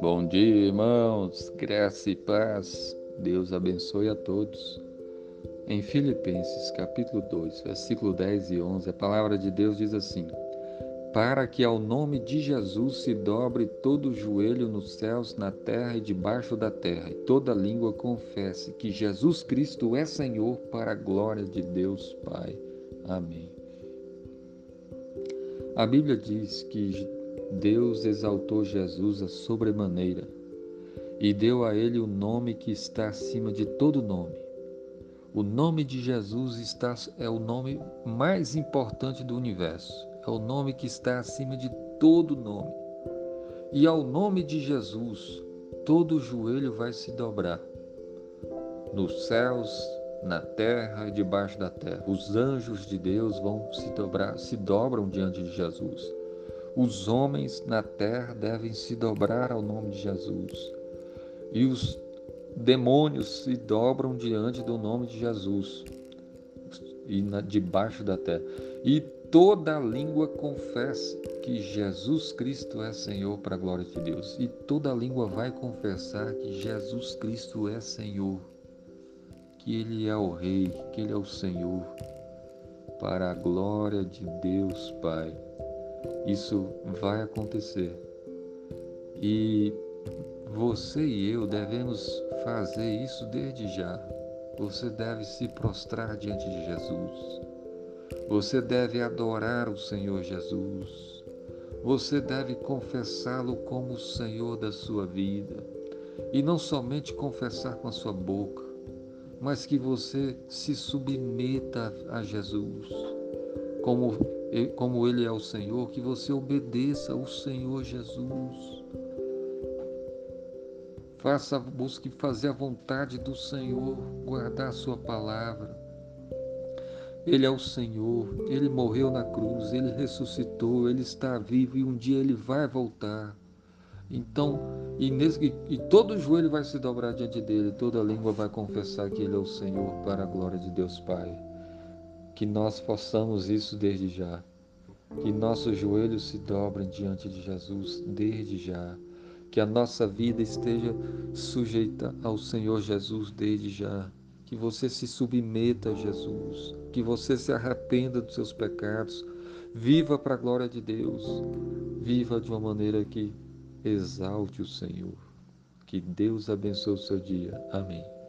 Bom dia, irmãos, graça e paz, Deus abençoe a todos. Em Filipenses, capítulo 2, versículo 10 e 11, a palavra de Deus diz assim: Para que ao nome de Jesus se dobre todo joelho nos céus, na terra e debaixo da terra, e toda língua confesse que Jesus Cristo é Senhor, para a glória de Deus Pai. Amém. A Bíblia diz que Deus exaltou Jesus a sobremaneira e deu a ele o nome que está acima de todo nome. O nome de Jesus está, é o nome mais importante do universo, é o nome que está acima de todo nome. E ao nome de Jesus, todo joelho vai se dobrar, nos céus, na terra e debaixo da terra. Os anjos de Deus vão se dobrar, se dobram diante de Jesus. Os homens na terra devem se dobrar ao nome de Jesus. E os demônios se dobram diante do nome de Jesus e na, debaixo da terra. E toda língua confesse que Jesus Cristo é Senhor para a glória de Deus. E toda língua vai confessar que Jesus Cristo é Senhor, que Ele é o Rei, que Ele é o Senhor, para a glória de Deus Pai. Isso vai acontecer. E você e eu devemos fazer isso desde já. Você deve se prostrar diante de Jesus. Você deve adorar o Senhor Jesus. Você deve confessá-lo como o Senhor da sua vida. E não somente confessar com a sua boca, mas que você se submeta a Jesus como como Ele é o Senhor, que você obedeça ao Senhor Jesus. Faça, busque fazer a vontade do Senhor, guardar a sua palavra. Ele é o Senhor, Ele morreu na cruz, Ele ressuscitou, Ele está vivo e um dia Ele vai voltar. Então, e, nesse, e, todo joelho vai se dobrar diante dele, toda língua vai confessar que Ele é o Senhor para a glória de Deus Pai que nós possamos isso desde já. Que nossos joelhos se dobrem diante de Jesus desde já. Que a nossa vida esteja sujeita ao Senhor Jesus desde já. Que você se submeta a Jesus. Que você se arrependa dos seus pecados. Viva para a glória de Deus. Viva de uma maneira que exalte o Senhor. Que Deus abençoe o seu dia. Amém.